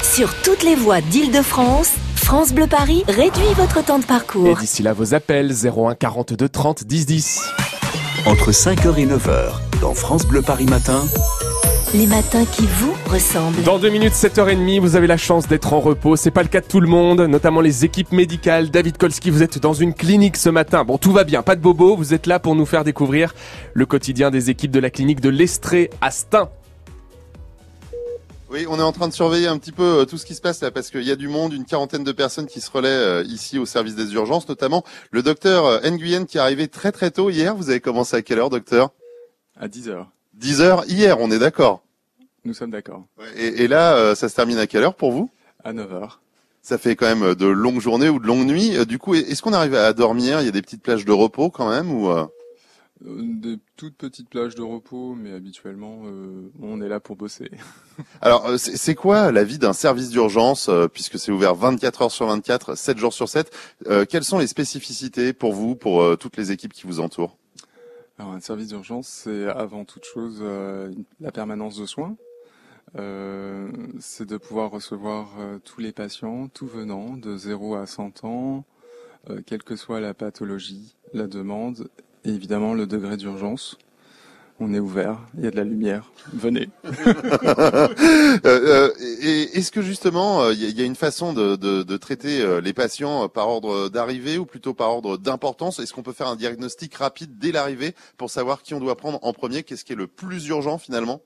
Sur toutes les voies d'Île-de-France, France Bleu Paris réduit votre temps de Et parcours. d'ici là, vos appels 01 42 30 10 10. Entre 5h et 9h, dans France Bleu Paris Matin, Les matins qui vous ressemblent. Dans deux minutes, 7h30, vous avez la chance d'être en repos. C'est pas le cas de tout le monde, notamment les équipes médicales. David Kolski, vous êtes dans une clinique ce matin. Bon, tout va bien, pas de bobo. Vous êtes là pour nous faire découvrir le quotidien des équipes de la clinique de l'Estrée à Stein. Oui, on est en train de surveiller un petit peu euh, tout ce qui se passe là parce qu'il y a du monde, une quarantaine de personnes qui se relaient euh, ici au service des urgences, notamment le docteur euh, Nguyen qui est arrivé très très tôt hier. Vous avez commencé à quelle heure, docteur? À 10h. 10 heures hier, on est d'accord? Nous sommes d'accord. Et, et là, ça se termine à quelle heure pour vous? À 9h. Ça fait quand même de longues journées ou de longues nuits. Du coup, est-ce qu'on arrive à dormir? Il y a des petites plages de repos quand même ou euh? Des toutes petites plages de repos, mais habituellement, euh, on est là pour bosser. Alors, euh, c'est quoi la vie d'un service d'urgence, euh, puisque c'est ouvert 24 heures sur 24, 7 jours sur 7 euh, Quelles sont les spécificités pour vous, pour euh, toutes les équipes qui vous entourent? Alors, un service d'urgence, c'est avant toute chose euh, la permanence de soins. Euh, c'est de pouvoir recevoir tous les patients, tout venant, de 0 à 100 ans, euh, quelle que soit la pathologie, la demande, et évidemment le degré d'urgence. On est ouvert, il y a de la lumière. Venez. Euh, euh, Et est-ce que justement, euh, il y, a- il y a une façon de, de- de traiter les patients par ordre d'arrivée ou plutôt par ordre d'importance? Est-ce qu'on peut faire un diagnostic rapide dès l'arrivée pour savoir qui on doit prendre en premier? Qu'est-ce qui est le plus urgent finalement?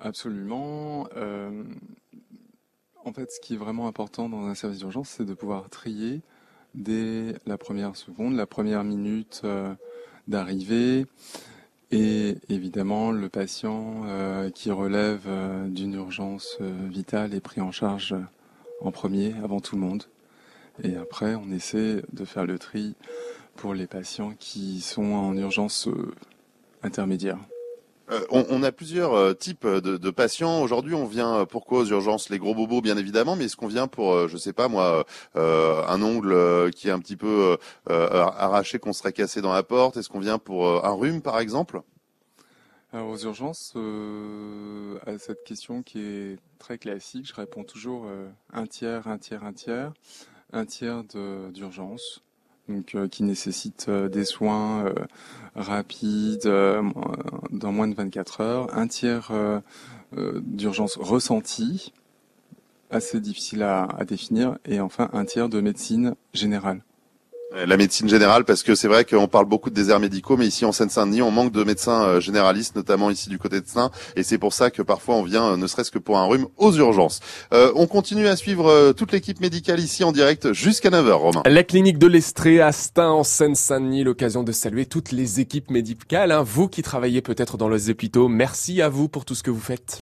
Absolument. Euh, en fait, ce qui est vraiment important dans un service d'urgence, c'est de pouvoir trier dès la première seconde, la première minute euh, d'arrivée, et évidemment le patient euh, qui relève euh, d'une urgence euh, vitale est pris en charge en premier avant tout le monde. Et après, on essaie de faire le tri pour les patients qui sont en urgence intermédiaire. Euh, on, a plusieurs euh, types de, patients. Aujourd'hui, on vient euh, pourquoi aux urgences Les gros bobos, bien évidemment, mais est-ce qu'on vient pour, euh, je sais pas moi, un ongle qui est un petit peu arraché, qu'on serait cassé dans la porte? Est-ce qu'on vient pour un rhume, par exemple? Alors aux urgences, à cette question qui est très classique, je réponds toujours un tiers, un tiers, un tiers, un tiers d'urgence, euh, qui nécessite euh, des soins euh, rapides dans moins de 24 heures, un tiers d'urgence ressentie, assez difficile à définir, et enfin un tiers de médecine générale. Euh, La médecine générale, parce que c'est vrai qu'on parle beaucoup de déserts médicaux, mais ici en Seine-Saint-Denis, on manque de médecins euh, généralistes, notamment ici du côté de Saint, et c'est pour ça que parfois on vient, euh, ne serait-ce que pour un rhume, aux urgences. Euh, on continue à suivre toute l'équipe médicale ici en direct jusqu'à 9h, Romain. La clinique de l'Estrée à en Seine-Saint-Denis, l'occasion de saluer toutes les équipes médicales, hein, vous qui travaillez peut-être dans les hôpitaux. Merci à vous pour tout ce que vous faites.